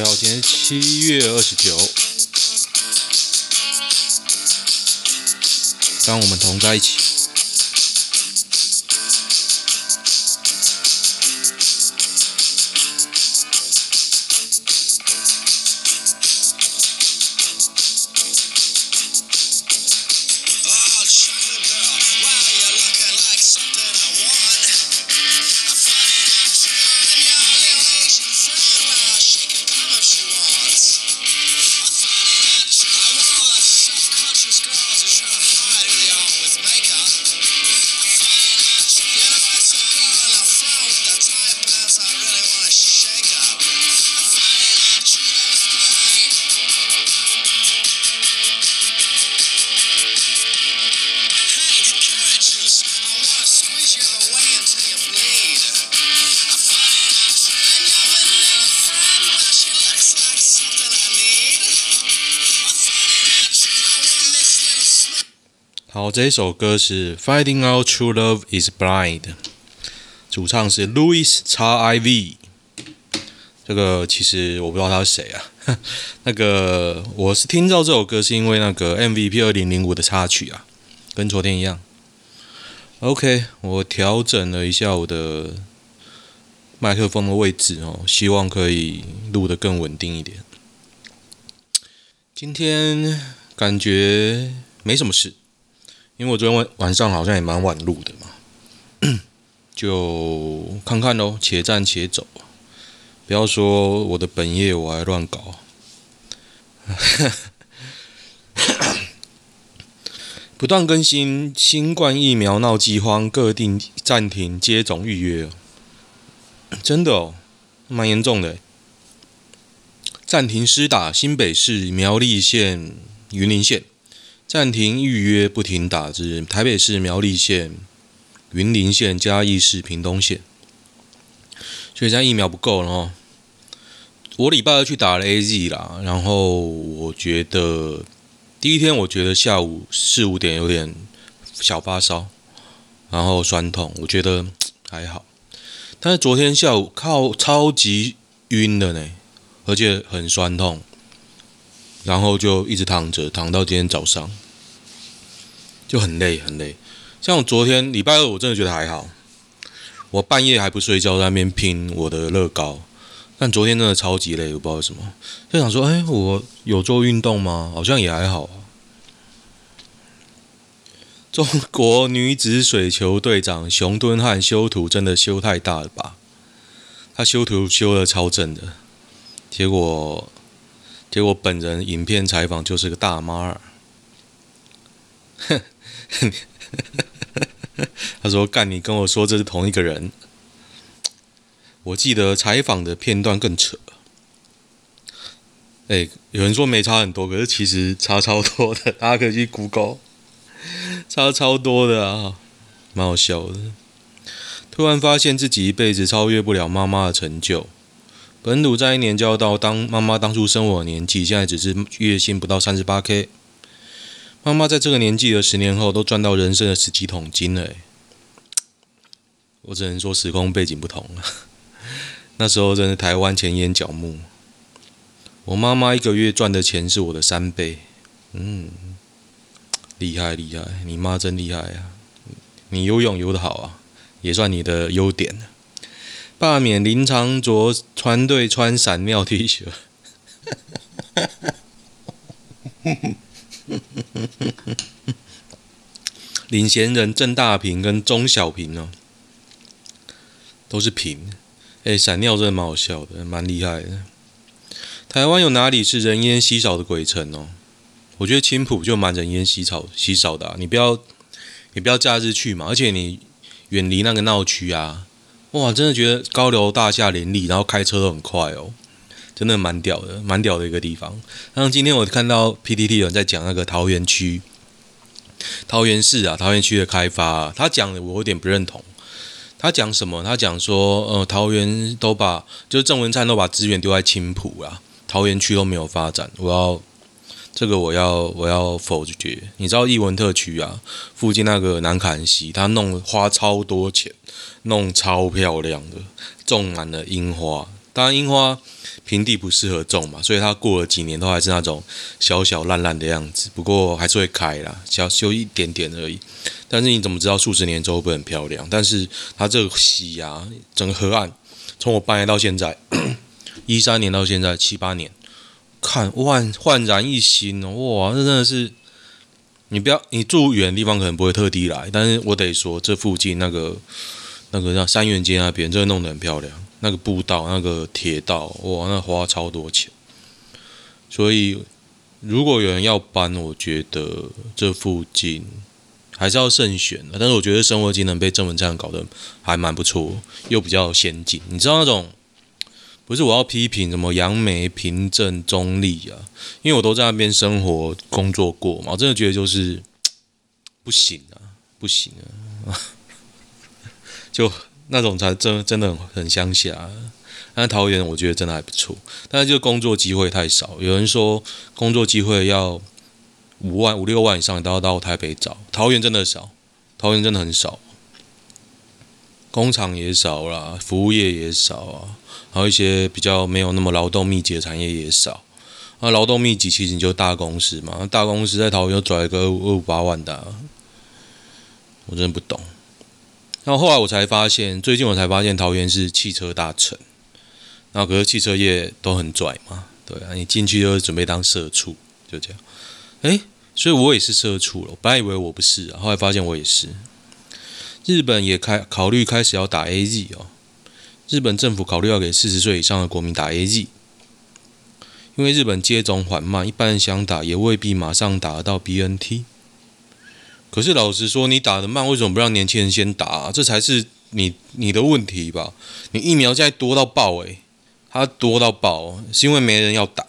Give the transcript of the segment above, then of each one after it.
大家好，今天七月二十九，当我们同在一起。好，这一首歌是《Finding Out True Love Is Blind》，主唱是 Louis XIV。这个其实我不知道他是谁啊。那个我是听到这首歌是因为那个 MVP 二零零五的插曲啊，跟昨天一样。OK，我调整了一下我的麦克风的位置哦，希望可以录得更稳定一点。今天感觉没什么事。因为我昨天晚晚上好像也蛮晚录的嘛，就看看喽，且战且走，不要说我的本业我还乱搞。不断更新新冠疫苗闹饥荒，各地暂停接种预约，真的哦，蛮严重的。暂停施打新北市、苗栗县、云林县。暂停预约，不停打至台北市、苗栗县、云林县、嘉义市、屏东县。所以现在疫苗不够了哦。我礼拜二去打了 AZ 啦，然后我觉得第一天我觉得下午四五点有点小发烧，然后酸痛，我觉得还好。但是昨天下午靠超级晕的呢，而且很酸痛。然后就一直躺着，躺到今天早上，就很累很累。像我昨天礼拜二，我真的觉得还好。我半夜还不睡觉，在那边拼我的乐高。但昨天真的超级累，我不知道为什么。就想说，哎，我有做运动吗？好像也还好啊。中国女子水球队长熊敦汉修图真的修太大了吧？他修图修得超正的，结果。结果本人影片采访就是个大妈儿，他说：“干，你跟我说这是同一个人。”我记得采访的片段更扯。哎，有人说没差很多，可是其实差超多的，大家可以去 Google，差超多的啊，蛮好笑的。突然发现自己一辈子超越不了妈妈的成就。本土在一年就要到当妈妈当初生我的年纪，现在只是月薪不到三十八 K。妈妈在这个年纪的十年后都赚到人生的十几桶金了。我只能说时空背景不同了。那时候真的台湾钱淹脚目。我妈妈一个月赚的钱是我的三倍。嗯，厉害厉害，你妈真厉害啊！你游泳游得好啊，也算你的优点。罢免林长卓穿队穿闪尿 T 恤，领衔人郑大平跟钟小平哦，都是平。哎，闪尿真的蛮好笑的，蛮厉害的。台湾有哪里是人烟稀少的鬼城哦？我觉得青埔就蛮人烟稀少稀少的。你不要，你不要假日去嘛，而且你远离那个闹区啊。哇，真的觉得高楼大厦林立，然后开车都很快哦，真的蛮屌的，蛮屌的一个地方。然后今天我看到 PTT 有人在讲那个桃园区、桃园市啊、桃园区的开发啊，他讲的我有点不认同。他讲什么？他讲说，呃，桃园都把就是郑文灿都把资源丢在青埔啊，桃园区都没有发展。我要这个我要我要否决。你知道艺文特区啊，附近那个南坎溪，他弄花超多钱。弄超漂亮的，种满了樱花。当然，樱花平地不适合种嘛，所以它过了几年都还是那种小小烂烂的样子。不过还是会开啦，小修一点点而已。但是你怎么知道数十年之后会很漂亮？但是它这个溪啊，整个河岸，从我搬来到现在，一三年到现在七八年，看焕焕然一新哦，哇，这真的是。你不要，你住远的地方可能不会特地来，但是我得说，这附近那个那个叫三元街那边，真的弄得很漂亮。那个步道、那个铁道，哇，那花超多钱。所以，如果有人要搬，我觉得这附近还是要慎选的。但是，我觉得生活机能被郑文灿搞得还蛮不错，又比较先进。你知道那种？不是我要批评什么杨梅、平镇、中立啊，因为我都在那边生活工作过嘛，我真的觉得就是不行啊，不行啊，就那种才真真的很很乡下。但桃园我觉得真的还不错，但是就工作机会太少。有人说工作机会要五万、五六万以上都要到台北找，桃园真的少，桃园真的很少，工厂也少啦，服务业也少啊。还有一些比较没有那么劳动密集的产业也少，那劳动密集其实你就大公司嘛，大公司在桃园又拽个二五八万的，我真的不懂。然后后来我才发现，最近我才发现桃园是汽车大城，那可是汽车业都很拽嘛，对啊，你进去就准备当社畜，就这样。诶，所以我也是社畜了，我本来以为我不是啊，后来发现我也是。日本也开考虑开始要打 AZ 哦。日本政府考虑要给四十岁以上的国民打 AZ，因为日本接种缓慢，一般人想打也未必马上打得到 BNT。可是老实说，你打得慢，为什么不让年轻人先打啊？这才是你你的问题吧？你疫苗现在多到爆诶，它多到爆，是因为没人要打，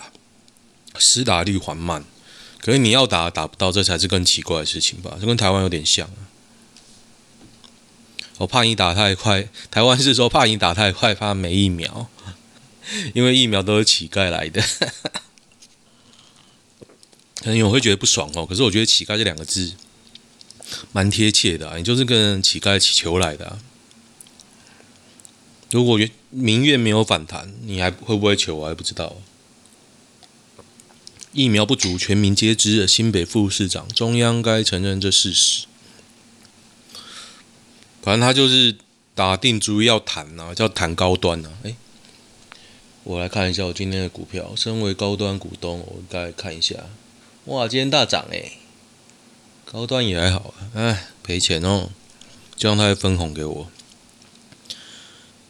施打率缓慢。可是你要打打不到，这才是更奇怪的事情吧？这跟台湾有点像。我怕你打太快，台湾是说怕你打太快，怕没疫苗，因为疫苗都是乞丐来的，可能你会觉得不爽哦。可是我觉得“乞丐”这两个字蛮贴切的啊，你就是跟乞丐乞求来的啊。如果民怨没有反弹，你还会不会求？我还不知道。疫苗不足，全民皆知的。新北副市长，中央该承认这事实。反正他就是打定主意要谈呐、啊，叫谈高端呐、啊。哎，我来看一下我今天的股票。身为高端股东，我大概看一下。哇，今天大涨哎！高端也还好啊，哎，赔钱哦。就让他分红给我。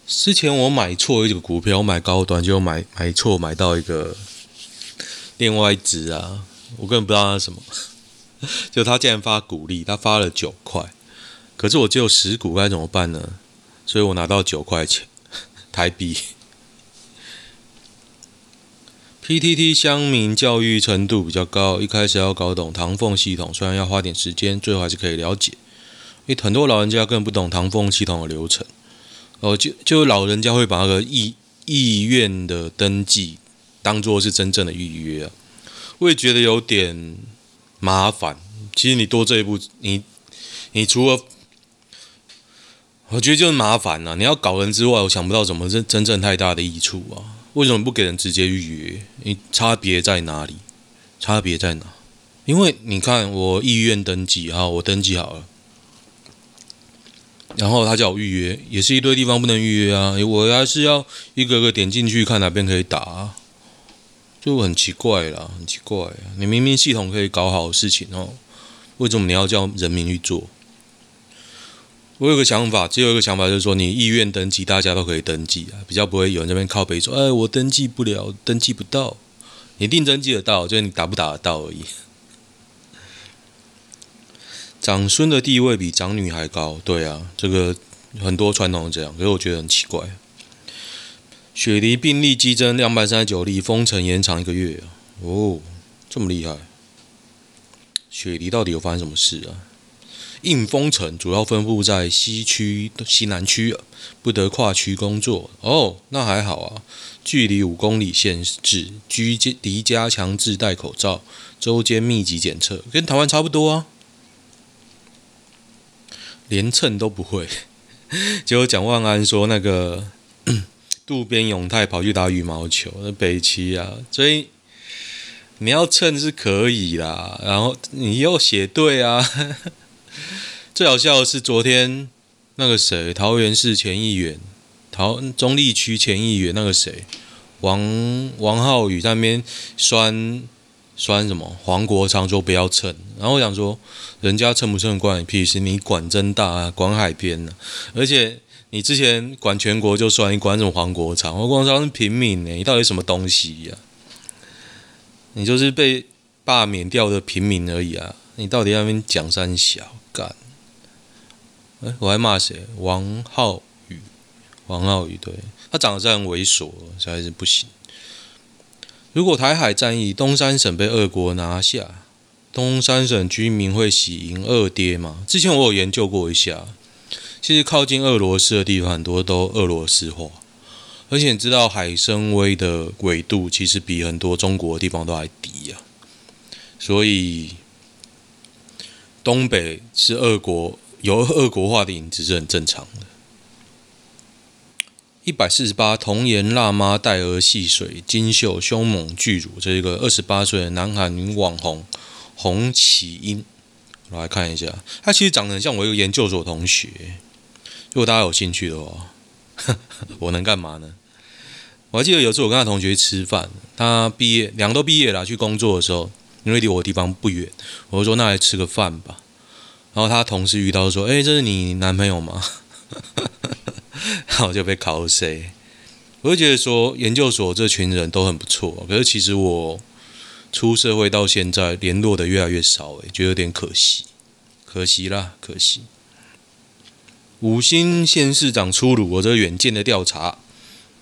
之前我买错一个股票，我买高端就买买错，买到一个另外一只啊，我根本不知道它是什么。就他竟然发股利，他发了九块。可是我只有十股，该怎么办呢？所以我拿到九块钱 台币。PTT 乡民教育程度比较高，一开始要搞懂唐凤系统，虽然要花点时间，最后还是可以了解。因为很多老人家根本不懂唐凤系统的流程，哦，就就老人家会把那个意意愿的登记当做是真正的预约啊，我也觉得有点麻烦。其实你多这一步，你你除了我觉得就是麻烦呐，你要搞人之外，我想不到什么真真正太大的益处啊？为什么不给人直接预约？你差别在哪里？差别在哪？因为你看，我意愿登记啊，我登记好了，然后他叫我预约，也是一堆地方不能预约啊，我还是要一个个点进去看哪边可以打啊，就很奇怪啦，很奇怪啊！你明明系统可以搞好事情哦，为什么你要叫人民去做？我有个想法，只有一个想法，就是说，你意愿登记，大家都可以登记啊，比较不会有人这边靠北说，哎，我登记不了，登记不到。你一定登记得到，就是你打不打得到而已。长孙的地位比长女还高，对啊，这个很多传统这样，可是我觉得很奇怪。雪梨病例激增两百三十九例，封城延长一个月，哦，这么厉害。雪梨到底有发生什么事啊？硬封城主要分布在西区、西南区，不得跨区工作。哦，那还好啊，距离五公里限制，居离家强制戴口罩，周间密集检测，跟台湾差不多啊。连称都不会。结果蒋万安说那个渡边勇太跑去打羽毛球，那北七啊，所以你要蹭是可以啦。然后你又写对啊，最好笑的是昨天那个谁，桃园市前议员，桃中坜区前议员那个谁，王王浩宇在那边酸酸什么黄国昌说不要蹭，然后我想说人家蹭不蹭关你屁事，你管真大啊，管海边呢、啊，而且。你之前管全国就算，你管什么黄国昌？黄国昌是平民呢，你到底什么东西呀、你就是被罢免掉的平民而已啊！你到底那边讲三小干？哎，我还骂谁？王浩宇，王浩宇，对，他长得是很猥琐，实在是不行。如果台海战役东三省被俄国拿下，东三省居民会喜迎二爹吗？之前我有研究过一下。其实靠近俄罗斯的地方很多都俄罗斯化，而且你知道海参崴的纬度其实比很多中国的地方都还低呀、啊，所以东北是俄国有俄国化的影子是很正常的。一百四十八，童颜辣妈带儿戏水，金秀凶猛巨乳，这一个二十八岁的南韩女网红洪启英，我来看一下，她其实长得很像我一个研究所同学。如果大家有兴趣的话，我能干嘛呢？我还记得有次我跟他同学吃饭，他毕业，两个都毕业了，去工作的时候，因为离我地方不远，我就说那来吃个饭吧。然后他同事遇到说：“哎，这是你男朋友吗？” 然后我就被考谁？我就觉得说研究所这群人都很不错，可是其实我出社会到现在联络的越来越少，哎，觉得有点可惜，可惜啦，可惜。五星县市长出炉，我这远见的调查，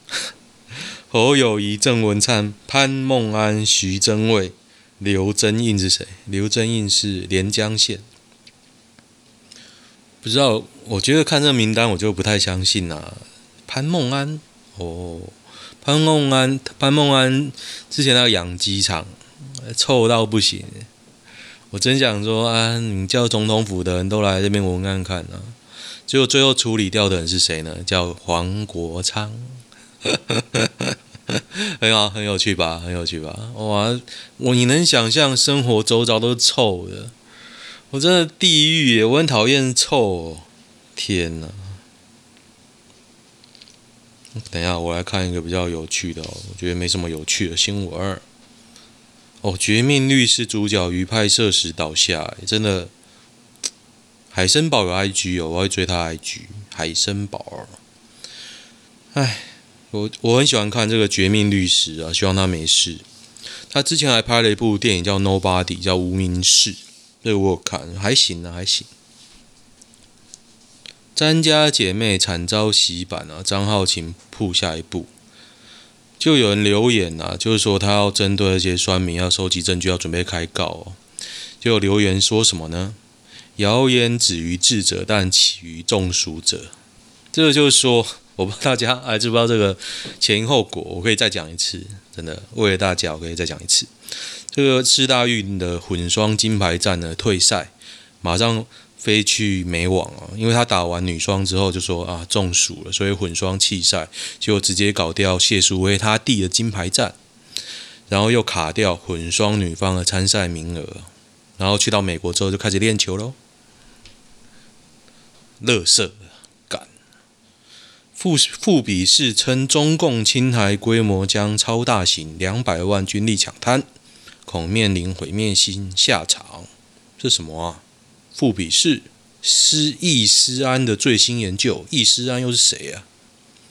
侯友谊、郑文灿、潘孟安、徐榛蔚、刘增印是谁？刘增印是连江县，不知道。我觉得看这名单，我就不太相信啊。潘梦安，哦，潘梦安，潘梦安之前那个养鸡场，臭到不行。我真想说啊，你叫总统府的人都来这边闻看看啊。结果最后处理掉的人是谁呢？叫黄国昌，很好，很有趣吧？很有趣吧？哇，我你能想象生活周遭都是臭的？我真的地狱耶！我很讨厌臭哦。天哪！等一下，我来看一个比较有趣的哦。我觉得没什么有趣的新闻。哦，《绝命律师》主角于拍摄时倒下，真的。海参堡有 IG 哦，我会追他 IG。海参堡，哎，我我很喜欢看这个《绝命律师》啊，希望他没事。他之前还拍了一部电影叫《Nobody》，叫《无名氏》，这个我有看，还行啊，还行。詹家姐妹惨遭洗版啊，张浩晴曝下一步，就有人留言啊，就是说他要针对那些酸民要收集证据，要准备开告哦。就留言说什么呢？谣言止于智者，但起于中暑者。这个就是说，我不知道大家还知不知道这个前因后果。我可以再讲一次，真的为了大家，我可以再讲一次。这个世大运的混双金牌战呢，退赛，马上飞去美网哦，因为他打完女双之后就说啊中暑了，所以混双弃赛，就直接搞掉谢淑薇他弟的金牌战，然后又卡掉混双女方的参赛名额，然后去到美国之后就开始练球喽。乐色，富富比士称中共侵台规模将超大型，两百万军力抢滩，恐面临毁灭性下场。这什么啊？富比士施易思安的最新研究，易思安又是谁啊？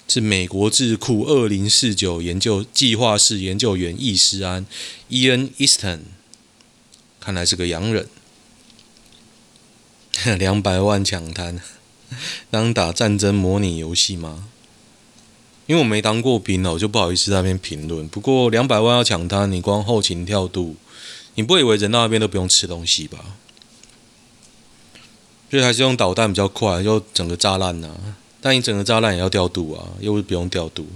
是美国智库二零四九研究计划室研究员易思安 （Ian Easton），看来是个洋人。两百万抢滩。当打战争模拟游戏吗？因为我没当过兵哦，我就不好意思在那边评论。不过两百万要抢滩，你光后勤调度，你不以为人到那边都不用吃东西吧？所以还是用导弹比较快，就整个炸烂呐。但你整个炸烂也要调度啊，又不是不用调度。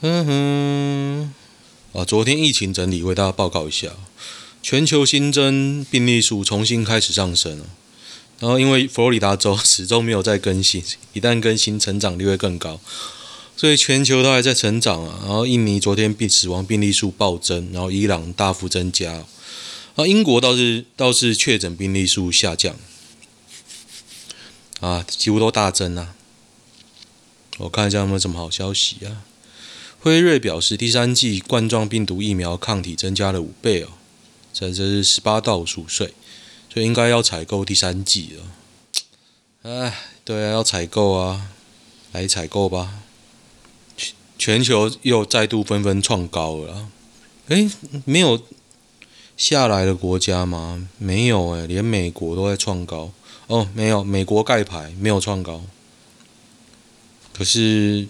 哼哼。啊，昨天疫情整理，为大家报告一下，全球新增病例数重新开始上升了。然后，因为佛罗里达州始终没有再更新，一旦更新，成长率会更高。所以全球都还在成长啊。然后印尼昨天病死亡病例数暴增，然后伊朗大幅增加，啊，英国倒是倒是确诊病例数下降，啊，几乎都大增啊。我看一下有没有什么好消息啊？辉瑞表示，第三季冠状病毒疫苗抗体增加了五倍哦，这这是十八到五十五岁，所以应该要采购第三季了。哎，对啊，要采购啊，来采购吧。全球又再度纷纷创高了。诶，没有下来的国家吗？没有诶，连美国都在创高。哦，没有，美国盖牌没有创高。可是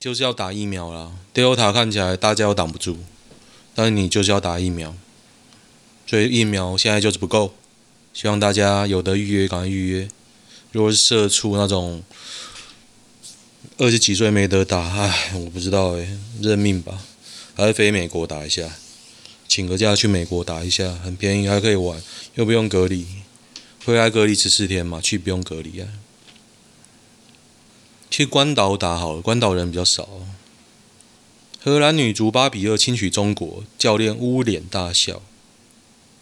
就是要打疫苗啦，Delta 看起来大家都挡不住，但是你就是要打疫苗，所以疫苗现在就是不够，希望大家有得预约赶快预约。如果是社畜那种二十几岁没得打，唉，我不知道诶，认命吧，还是飞美国打一下，请个假去美国打一下，很便宜，还可以玩，又不用隔离，回来隔离十四天嘛，去不用隔离啊。去关岛打好了，关岛人比较少。荷兰女足八比二轻取中国，教练捂脸大笑。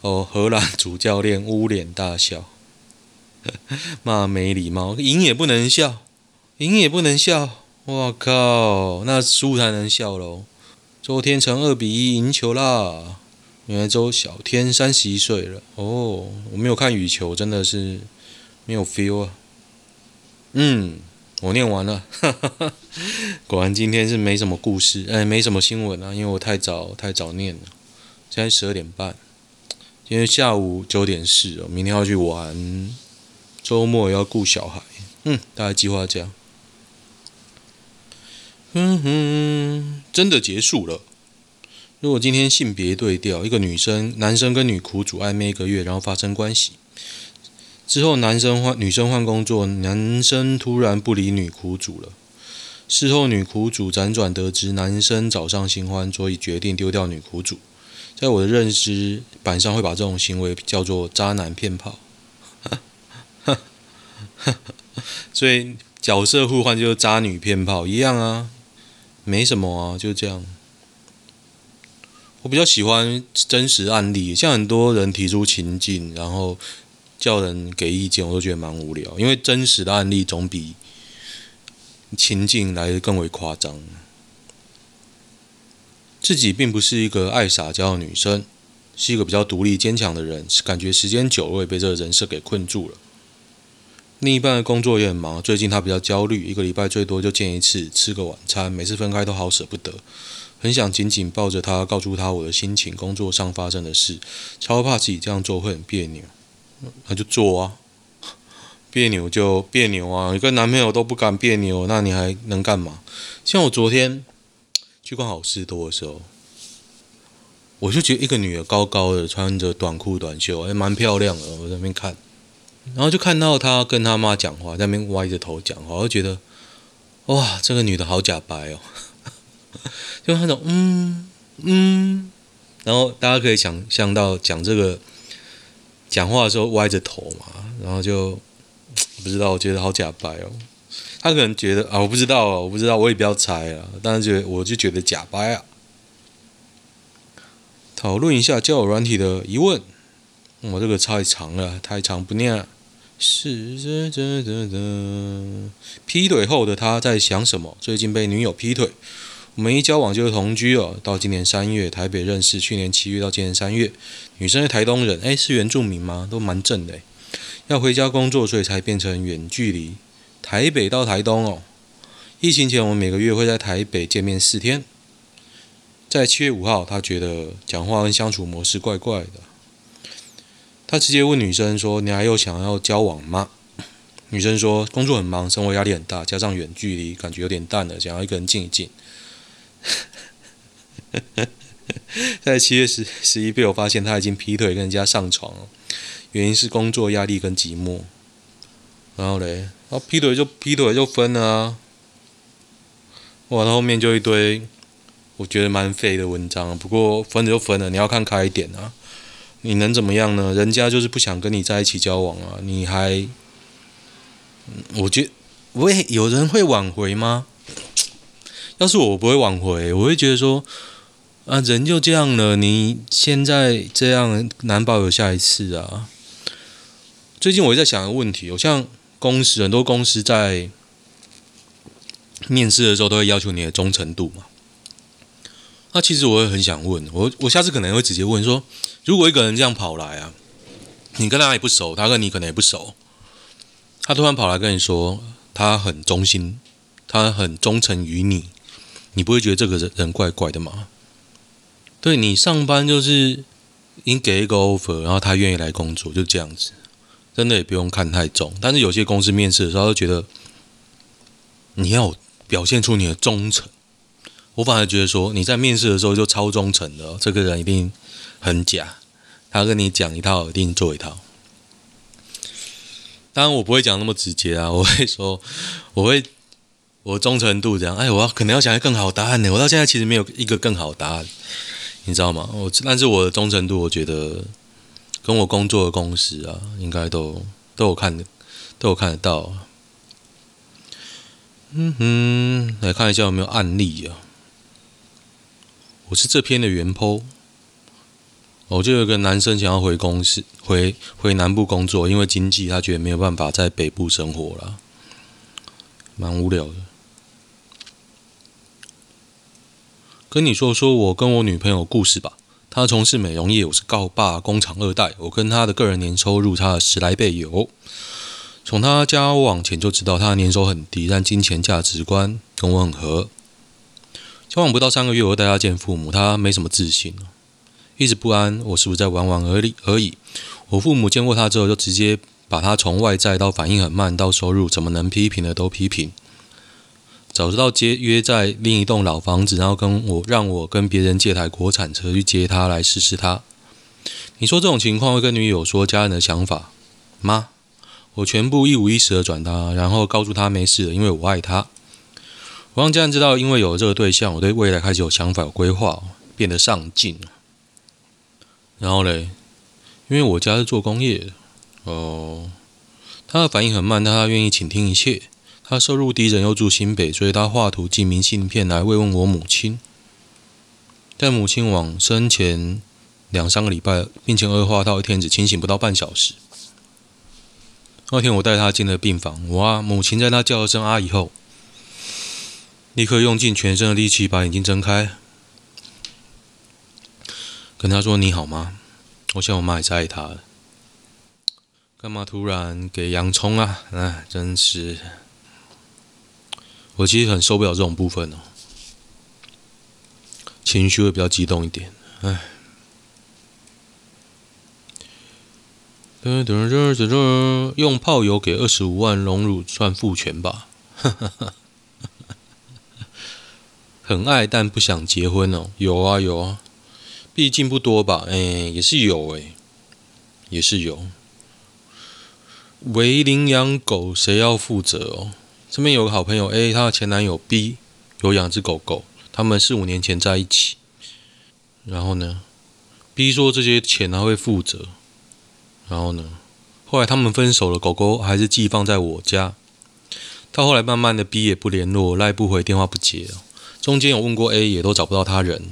哦，荷兰主教练捂脸大笑。骂没礼貌，赢也不能笑，赢也不能笑，我靠，那输才能笑喽。周天成二比一赢球啦！原来周小天三十一岁了哦，我没有看羽球，真的是没有 feel 啊。嗯，我念完了，哈哈哈。果然今天是没什么故事，哎，没什么新闻啊，因为我太早太早念了。现在十二点半，今天下午九点四哦，明天要去玩。周末要顾小孩，嗯，大概计划这样。嗯哼，真的结束了。如果今天性别对调，一个女生、男生跟女苦主暧昧一个月，然后发生关系之后，男生换女生换工作，男生突然不理女苦主了。事后女苦主辗转得知男生找上新欢，所以决定丢掉女苦主。在我的认知板上，会把这种行为叫做渣男骗炮。所以角色互换就是渣女骗炮一样啊，没什么啊，就这样。我比较喜欢真实案例，像很多人提出情境，然后叫人给意见，我都觉得蛮无聊。因为真实的案例总比情境来得更为夸张。自己并不是一个爱撒娇的女生，是一个比较独立坚强的人，感觉时间久了也被这个人设给困住了。另一半的工作也很忙，最近他比较焦虑，一个礼拜最多就见一次，吃个晚餐，每次分开都好舍不得，很想紧紧抱着他，告诉他我的心情，工作上发生的事，超怕自己这样做会很别扭，那就做啊，别扭就别扭啊，你跟男朋友都不敢别扭，那你还能干嘛？像我昨天去逛好市多的时候，我就觉得一个女的高高的，穿着短裤短袖，还蛮漂亮的，我在那边看。然后就看到她跟她妈讲话，在那边歪着头讲话，我就觉得，哇，这个女的好假白哦，就那种嗯嗯，然后大家可以想象到讲这个讲话的时候歪着头嘛，然后就不知道，我觉得好假白哦。他可能觉得啊，我不知道，我不知道，我也不要猜啊，但是觉得我就觉得假掰啊。讨论一下交友软体的疑问，我这个太长了，太长不念了。是这这这这，劈腿后的他在想什么？最近被女友劈腿，我们一交往就是同居哦。到今年三月，台北认识，去年七月到今年三月，女生是台东人，诶，是原住民吗？都蛮正的。要回家工作，所以才变成远距离，台北到台东哦。疫情前，我们每个月会在台北见面四天。在七月五号，他觉得讲话跟相处模式怪怪的。他直接问女生说：“你还有想要交往吗？”女生说：“工作很忙，生活压力很大，加上远距离，感觉有点淡了，想要一个人静一静。” 在七月十十一被我发现他已经劈腿跟人家上床了，原因是工作压力跟寂寞。然后嘞，啊劈腿就劈腿就分了啊！哇，那后面就一堆我觉得蛮废的文章。不过分了就分了，你要看开一点啊。你能怎么样呢？人家就是不想跟你在一起交往啊！你还，我觉得，喂，有人会挽回吗？要是我，我不会挽回，我会觉得说，啊，人就这样了，你现在这样，难保有下一次啊。最近我在想一个问题，我像公司很多公司在面试的时候都会要求你的忠诚度嘛。那其实我也很想问，我我下次可能会直接问说，如果一个人这样跑来啊，你跟他也不熟，他跟你可能也不熟，他突然跑来跟你说他很忠心，他很忠诚于你，你不会觉得这个人人怪怪的吗？对，你上班就是你给一个 offer，然后他愿意来工作，就这样子，真的也不用看太重。但是有些公司面试的时候，都觉得你要表现出你的忠诚。我反而觉得说，你在面试的时候就超忠诚的，这个人一定很假。他跟你讲一套，一定做一套。当然，我不会讲那么直接啊，我会说，我会我忠诚度这样。哎，我要可能要讲一个更好答案呢。我到现在其实没有一个更好答案，你知道吗？我但是我的忠诚度，我觉得跟我工作的公司啊，应该都都有看的，都有看得到。嗯哼，来看一下有没有案例啊。我是这篇的原 po，我就有个男生想要回公司，回回南部工作，因为经济他觉得没有办法在北部生活了，蛮无聊的。跟你说说我跟我女朋友故事吧，他从事美容业，我是告爸工厂二代，我跟他的个人年收入差了十来倍有。从他交往前就知道他的年收很低，但金钱价值观跟我很合。交往不到三个月，我带他见父母，他没什么自信，一直不安，我是不是在玩玩而已而已？我父母见过他之后，就直接把他从外在到反应很慢到收入怎么能批评的都批评。早知道接约在另一栋老房子，然后跟我让我跟别人借台国产车去接他来试试他。你说这种情况会跟女友说家人的想法吗？我全部一五一十的转达，然后告诉他没事了，因为我爱他。我让家人知道，因为有了这个对象，我对未来开始有想法、有规划，变得上进。然后嘞，因为我家是做工业的，哦，他的反应很慢，但他愿意倾听一切。他收入低，人又住新北，所以他画图寄明信片来慰问我母亲。在母亲往生前两三个礼拜，病情恶化到一天只清醒不到半小时。那天我带他进了病房，哇，母亲在他叫了声“阿姨”后。立刻用尽全身的力气把眼睛睁开，跟他说：“你好吗？”我想我妈也是爱他的。干嘛突然给洋葱啊？哎，真是，我其实很受不了这种部分哦，情绪会比较激动一点。哎，用炮友给二十五万荣辱算父权吧？很爱但不想结婚哦，有啊有啊，毕竟不多吧？哎，也是有哎，也是有。为领养狗谁要负责哦？身边有个好朋友 A，她的前男友 B 有养只狗狗，他们四五年前在一起。然后呢，B 说这些钱他会负责。然后呢，后来他们分手了，狗狗还是寄放在我家。到后来慢慢的 B 也不联络，赖不回，电话不接。中间有问过 A，也都找不到他人。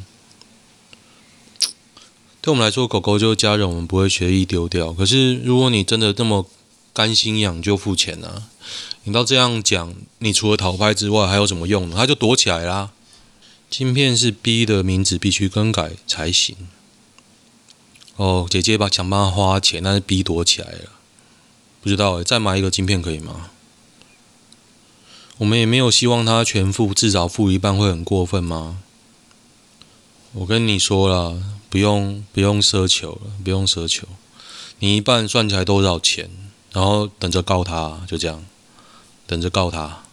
对我们来说，狗狗就是家人，我们不会随意丢掉。可是，如果你真的这么甘心养，就付钱啊！你到这样讲，你除了讨拍之外，还有什么用呢？他就躲起来啦。晶片是 B 的名字，必须更改才行。哦，姐姐把想办法花钱，但是 B 躲起来了。不知道诶，再买一个晶片可以吗？我们也没有希望他全付，至少付一半会很过分吗？我跟你说了，不用不用奢求了，不用奢求。你一半算起来多少钱？然后等着告他，就这样，等着告他。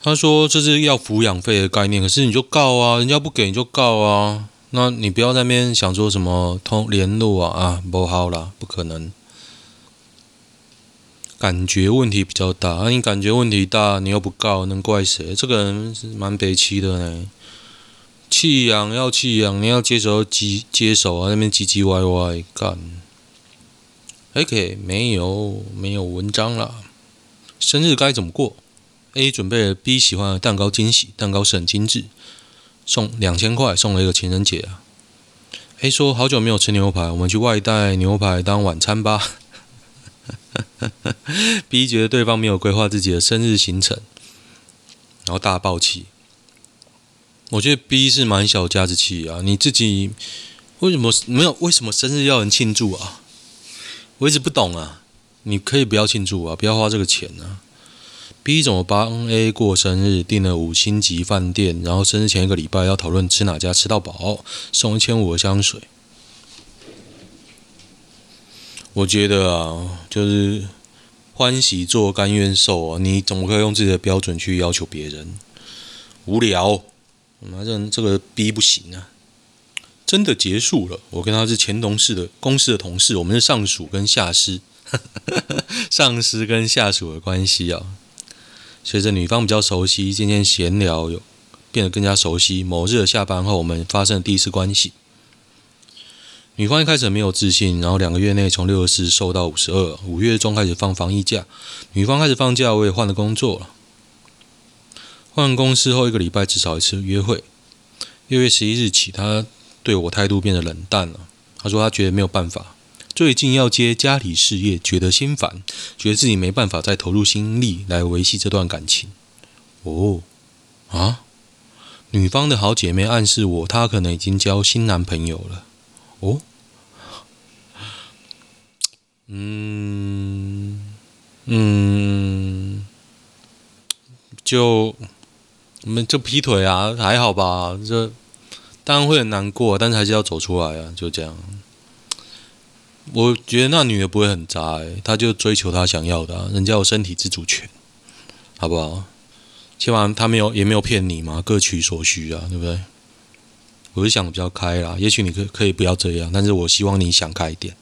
他说这是要抚养费的概念，可是你就告啊，人家不给你就告啊。那你不要在那边想说什么通联络啊啊，不好啦，不可能。感觉问题比较大，啊，你感觉问题大，你又不告，能怪谁？这个人是蛮北七的呢。弃养要弃养，你要接手接接手啊，那边唧唧歪歪干。OK，没有没有文章了。生日该怎么过？A 准备了 B 喜欢的蛋糕惊喜，蛋糕是很精致，送两千块，送了一个情人节啊。A 说好久没有吃牛排，我们去外带牛排当晚餐吧。B 觉得对方没有规划自己的生日行程，然后大爆气。我觉得 B 是蛮小家子气啊，你自己为什么没有？为什么生日要人庆祝啊？我一直不懂啊。你可以不要庆祝啊，不要花这个钱啊。B 怎么帮 A 过生日，订了五星级饭店，然后生日前一个礼拜要讨论吃哪家吃到饱，送一千五的香水。我觉得啊，就是欢喜做甘愿受啊，你怎么可以用自己的标准去要求别人？无聊。反正这个 B 不行啊！真的结束了。我跟他是前同事的公司的同事，我们是上属跟下司，上司跟下属的关系啊。随着女方比较熟悉，渐渐闲聊有变得更加熟悉。某日的下班后，我们发生了第一次关系。女方一开始没有自信，然后两个月内从六十四瘦到五十二。五月中开始放防疫假，女方开始放假，我也换了工作了。换公司后一个礼拜至少一次约会。六月十一日起，她对我态度变得冷淡了。他说他觉得没有办法，最近要接家里事业，觉得心烦，觉得自己没办法再投入心力来维系这段感情。哦，啊，女方的好姐妹暗示我，她可能已经交新男朋友了。哦，嗯嗯，就。我们就劈腿啊，还好吧？这当然会很难过，但是还是要走出来啊，就这样。我觉得那女的不会很渣，欸，她就追求她想要的，人家有身体自主权，好不好？起码她没有，也没有骗你嘛，各取所需啊，对不对？我是想的比较开啦，也许你可可以不要这样，但是我希望你想开一点。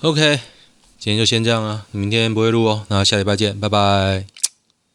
OK，今天就先这样啊，明天不会录哦，那下礼拜见，拜拜。